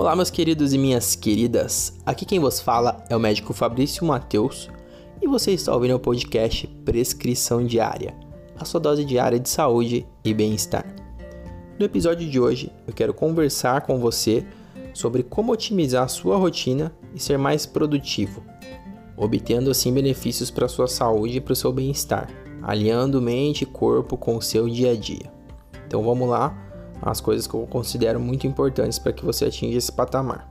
Olá, meus queridos e minhas queridas. Aqui quem vos fala é o médico Fabrício Mateus e você está ouvindo o podcast Prescrição Diária, a sua dose diária de saúde e bem-estar. No episódio de hoje, eu quero conversar com você sobre como otimizar a sua rotina e ser mais produtivo, obtendo assim benefícios para a sua saúde e para o seu bem-estar, alinhando mente e corpo com o seu dia a dia. Então vamos lá as coisas que eu considero muito importantes para que você atinja esse patamar.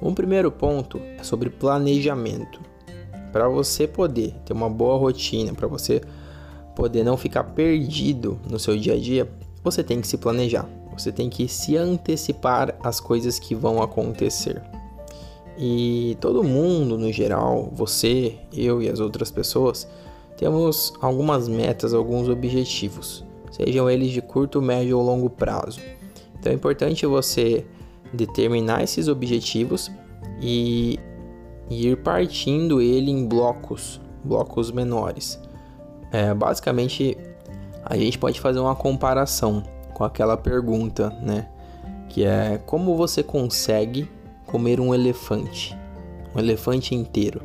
Um primeiro ponto é sobre planejamento. Para você poder ter uma boa rotina, para você poder não ficar perdido no seu dia a dia, você tem que se planejar. Você tem que se antecipar às coisas que vão acontecer. E todo mundo, no geral, você, eu e as outras pessoas, temos algumas metas, alguns objetivos sejam eles de curto, médio ou longo prazo. Então é importante você determinar esses objetivos e ir partindo ele em blocos, blocos menores. É, basicamente, a gente pode fazer uma comparação com aquela pergunta, né? Que é como você consegue comer um elefante, um elefante inteiro?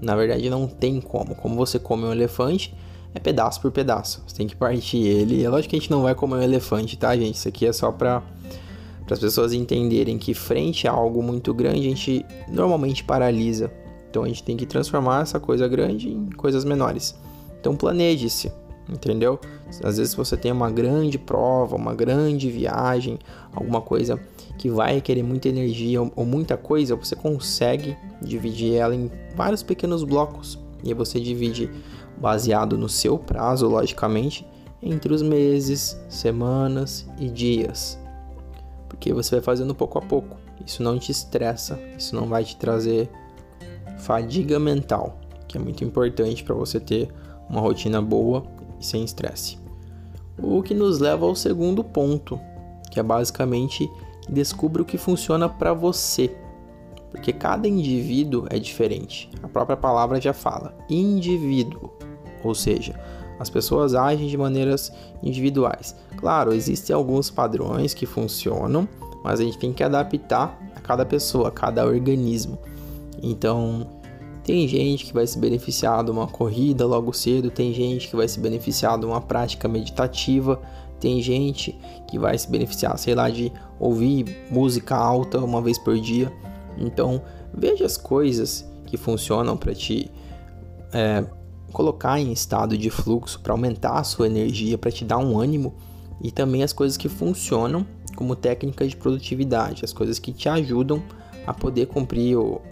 Na verdade, não tem como. Como você come um elefante, é pedaço por pedaço. Você tem que partir ele. É lógico que a gente não vai comer um elefante, tá, gente? Isso aqui é só para as pessoas entenderem que frente a algo muito grande a gente normalmente paralisa. Então a gente tem que transformar essa coisa grande em coisas menores. Então planeje-se, entendeu? Às vezes você tem uma grande prova, uma grande viagem, alguma coisa que vai requerer muita energia ou muita coisa, você consegue dividir ela em vários pequenos blocos. E você divide baseado no seu prazo, logicamente, entre os meses, semanas e dias. Porque você vai fazendo pouco a pouco. Isso não te estressa, isso não vai te trazer fadiga mental, que é muito importante para você ter uma rotina boa e sem estresse. O que nos leva ao segundo ponto, que é basicamente descubra o que funciona para você. Porque cada indivíduo é diferente. A própria palavra já fala: indivíduo ou seja, as pessoas agem de maneiras individuais. Claro, existem alguns padrões que funcionam, mas a gente tem que adaptar a cada pessoa, a cada organismo. Então, tem gente que vai se beneficiar de uma corrida logo cedo, tem gente que vai se beneficiar de uma prática meditativa, tem gente que vai se beneficiar, sei lá, de ouvir música alta uma vez por dia. Então, veja as coisas que funcionam para ti. É, colocar em estado de fluxo para aumentar a sua energia, para te dar um ânimo e também as coisas que funcionam como técnicas de produtividade, as coisas que te ajudam a poder cumprir o,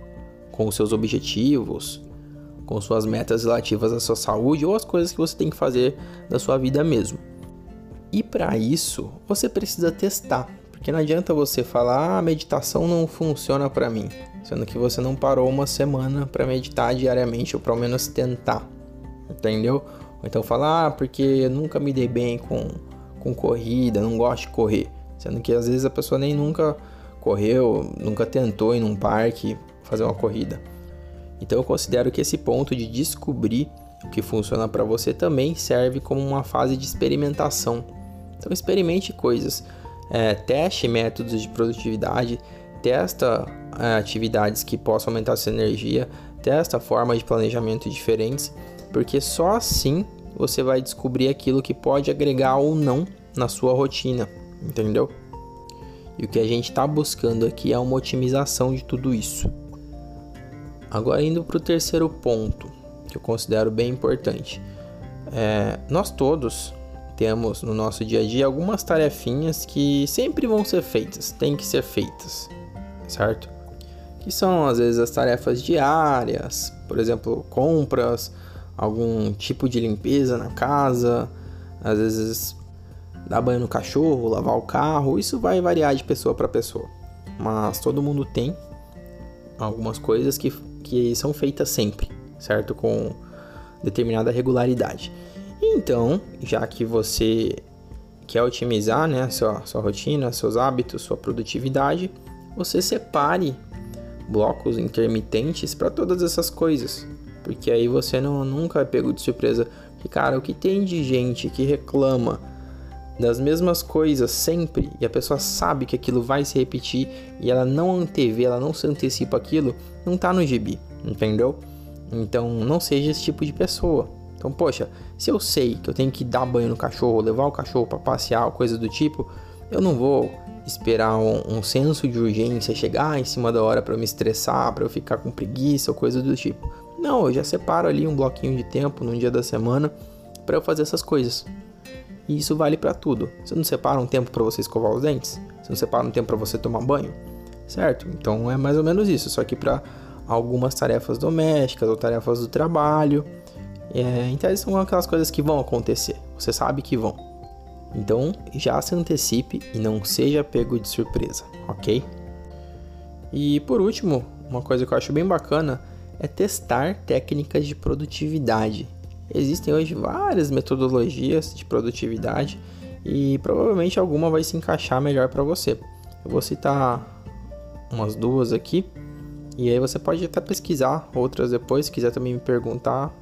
com os seus objetivos, com suas metas relativas à sua saúde ou as coisas que você tem que fazer da sua vida mesmo. E para isso, você precisa testar, porque não adianta você falar: "Ah, meditação não funciona para mim", sendo que você não parou uma semana para meditar diariamente ou pelo menos tentar entendeu? Ou então falar, ah, porque nunca me dei bem com, com corrida, não gosto de correr. Sendo que às vezes a pessoa nem nunca correu, nunca tentou ir num parque fazer uma corrida. Então eu considero que esse ponto de descobrir o que funciona para você também serve como uma fase de experimentação. Então experimente coisas, é, teste métodos de produtividade, testa é, atividades que possam aumentar sua energia, testa formas de planejamento diferentes porque só assim você vai descobrir aquilo que pode agregar ou não na sua rotina, entendeu? E o que a gente está buscando aqui é uma otimização de tudo isso. Agora, indo para o terceiro ponto, que eu considero bem importante. É, nós todos temos no nosso dia a dia algumas tarefinhas que sempre vão ser feitas, têm que ser feitas, certo? Que são às vezes as tarefas diárias, por exemplo, compras, algum tipo de limpeza na casa, às vezes dar banho no cachorro, lavar o carro, isso vai variar de pessoa para pessoa. Mas todo mundo tem algumas coisas que, que são feitas sempre, certo? Com determinada regularidade. Então, já que você quer otimizar né, sua, sua rotina, seus hábitos, sua produtividade, você separe blocos intermitentes para todas essas coisas. Porque aí você não, nunca é pego de surpresa. Porque, cara, o que tem de gente que reclama das mesmas coisas sempre e a pessoa sabe que aquilo vai se repetir e ela não antevê, ela não se antecipa aquilo, não tá no gibi, entendeu? Então não seja esse tipo de pessoa. Então, poxa, se eu sei que eu tenho que dar banho no cachorro, levar o cachorro para passear, coisa do tipo, eu não vou esperar um, um senso de urgência chegar em cima da hora para me estressar, para eu ficar com preguiça ou coisa do tipo. Não, eu já separo ali um bloquinho de tempo num dia da semana para eu fazer essas coisas. E isso vale para tudo. Você não separa um tempo para você escovar os dentes? Você não separa um tempo para você tomar banho? Certo? Então é mais ou menos isso, só que para algumas tarefas domésticas ou tarefas do trabalho. É, então são aquelas coisas que vão acontecer. Você sabe que vão. Então já se antecipe e não seja pego de surpresa, ok? E por último, uma coisa que eu acho bem bacana é testar técnicas de produtividade. Existem hoje várias metodologias de produtividade e provavelmente alguma vai se encaixar melhor para você. Eu vou citar umas duas aqui e aí você pode até pesquisar outras depois, se quiser também me perguntar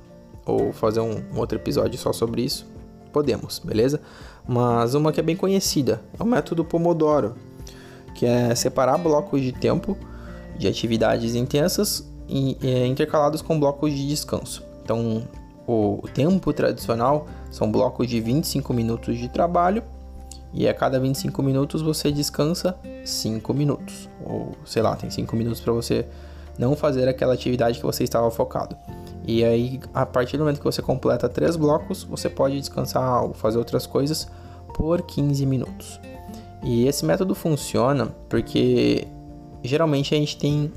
ou fazer um, um outro episódio só sobre isso. Podemos, beleza? Mas uma que é bem conhecida é o método Pomodoro, que é separar blocos de tempo de atividades intensas e, é, intercalados com blocos de descanso. Então, o tempo tradicional são blocos de 25 minutos de trabalho e a cada 25 minutos você descansa 5 minutos. Ou sei lá, tem 5 minutos para você não fazer aquela atividade que você estava focado. E aí, a partir do momento que você completa três blocos, você pode descansar ou fazer outras coisas por 15 minutos. E esse método funciona porque geralmente a gente tem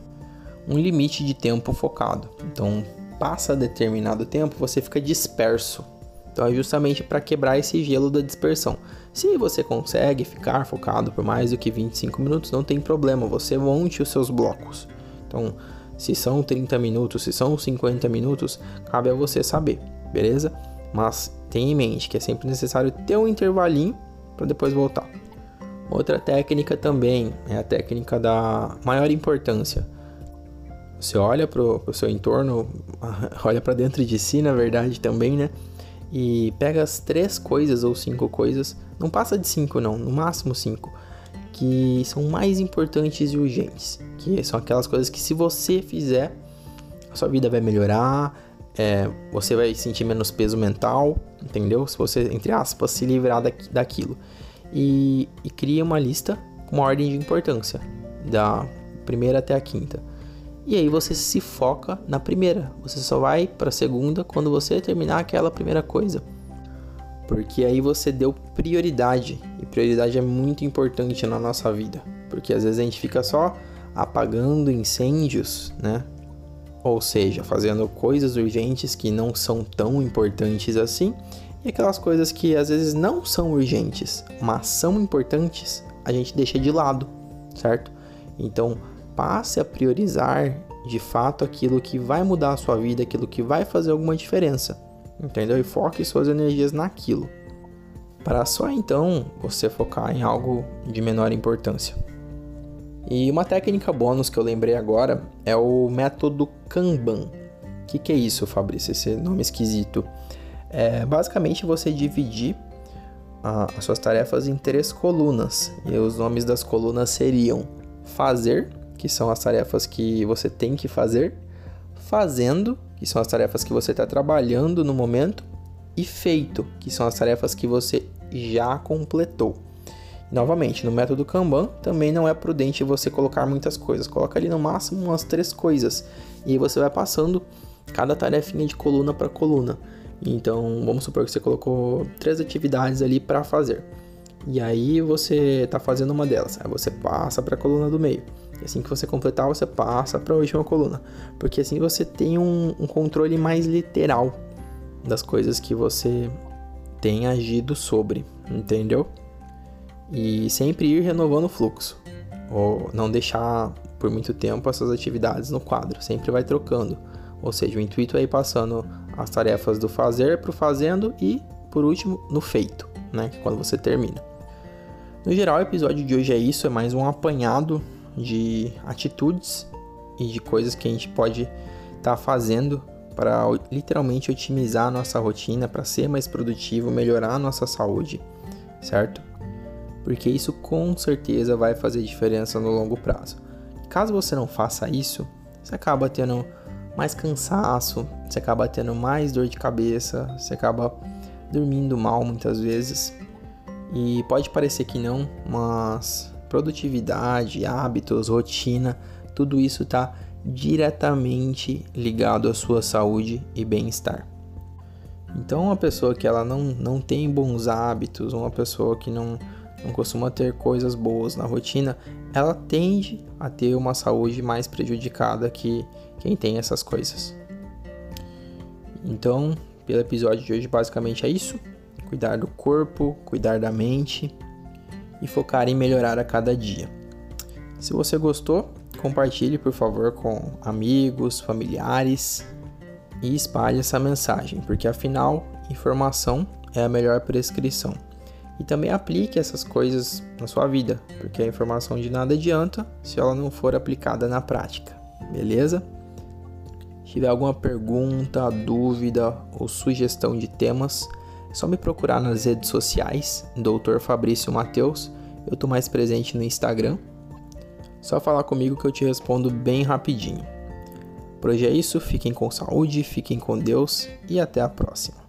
um limite de tempo focado. Então, passa determinado tempo, você fica disperso. Então, é justamente para quebrar esse gelo da dispersão. Se você consegue ficar focado por mais do que 25 minutos, não tem problema, você monte os seus blocos. Então, se são 30 minutos, se são 50 minutos, cabe a você saber, beleza? Mas tenha em mente que é sempre necessário ter um intervalinho para depois voltar. Outra técnica também é a técnica da maior importância. Você olha para o seu entorno, olha para dentro de si, na verdade, também, né? E pega as três coisas ou cinco coisas, não passa de cinco, não, no máximo cinco, que são mais importantes e urgentes. Que são aquelas coisas que, se você fizer, a sua vida vai melhorar, é, você vai sentir menos peso mental, entendeu? Se você, entre aspas, se livrar daquilo. E, e cria uma lista com uma ordem de importância, da primeira até a quinta. E aí você se foca na primeira. Você só vai para a segunda quando você terminar aquela primeira coisa. Porque aí você deu prioridade. E prioridade é muito importante na nossa vida. Porque às vezes a gente fica só apagando incêndios, né? Ou seja, fazendo coisas urgentes que não são tão importantes assim. E aquelas coisas que às vezes não são urgentes, mas são importantes, a gente deixa de lado, certo? Então, passe a priorizar de fato aquilo que vai mudar a sua vida, aquilo que vai fazer alguma diferença, entendeu? E foque suas energias naquilo, para só então você focar em algo de menor importância. E uma técnica bônus que eu lembrei agora é o método Kanban. O que, que é isso, Fabrício? Esse nome esquisito. É basicamente você dividir as suas tarefas em três colunas. E os nomes das colunas seriam fazer, que são as tarefas que você tem que fazer, fazendo, que são as tarefas que você está trabalhando no momento, e feito, que são as tarefas que você já completou. Novamente, no método Kanban também não é prudente você colocar muitas coisas. Coloca ali no máximo umas três coisas e aí você vai passando cada tarefinha de coluna para coluna. Então, vamos supor que você colocou três atividades ali para fazer. E aí você está fazendo uma delas, aí você passa para a coluna do meio. Assim que você completar, você passa para a última coluna, porque assim você tem um, um controle mais literal das coisas que você tem agido sobre, entendeu? E sempre ir renovando o fluxo, ou não deixar por muito tempo essas atividades no quadro, sempre vai trocando. Ou seja, o intuito é ir passando as tarefas do fazer para o fazendo e, por último, no feito, né? Quando você termina. No geral, o episódio de hoje é isso, é mais um apanhado de atitudes e de coisas que a gente pode estar tá fazendo para literalmente otimizar a nossa rotina, para ser mais produtivo, melhorar a nossa saúde, certo? Porque isso com certeza vai fazer diferença no longo prazo. Caso você não faça isso, você acaba tendo mais cansaço, você acaba tendo mais dor de cabeça, você acaba dormindo mal muitas vezes. E pode parecer que não, mas produtividade, hábitos, rotina, tudo isso está diretamente ligado à sua saúde e bem-estar. Então, uma pessoa que ela não, não tem bons hábitos, uma pessoa que não, não costuma ter coisas boas na rotina, ela tende a ter uma saúde mais prejudicada que quem tem essas coisas. Então, pelo episódio de hoje, basicamente é isso: cuidar do corpo, cuidar da mente e focar em melhorar a cada dia. Se você gostou, compartilhe por favor com amigos, familiares e espalhe essa mensagem, porque afinal, informação é a melhor prescrição. E também aplique essas coisas na sua vida, porque a informação de nada adianta se ela não for aplicada na prática. Beleza? Se tiver alguma pergunta, dúvida ou sugestão de temas, só me procurar nas redes sociais, Dr. Fabrício Mateus. Eu estou mais presente no Instagram. Só falar comigo que eu te respondo bem rapidinho. Por hoje é isso, fiquem com saúde, fiquem com Deus e até a próxima.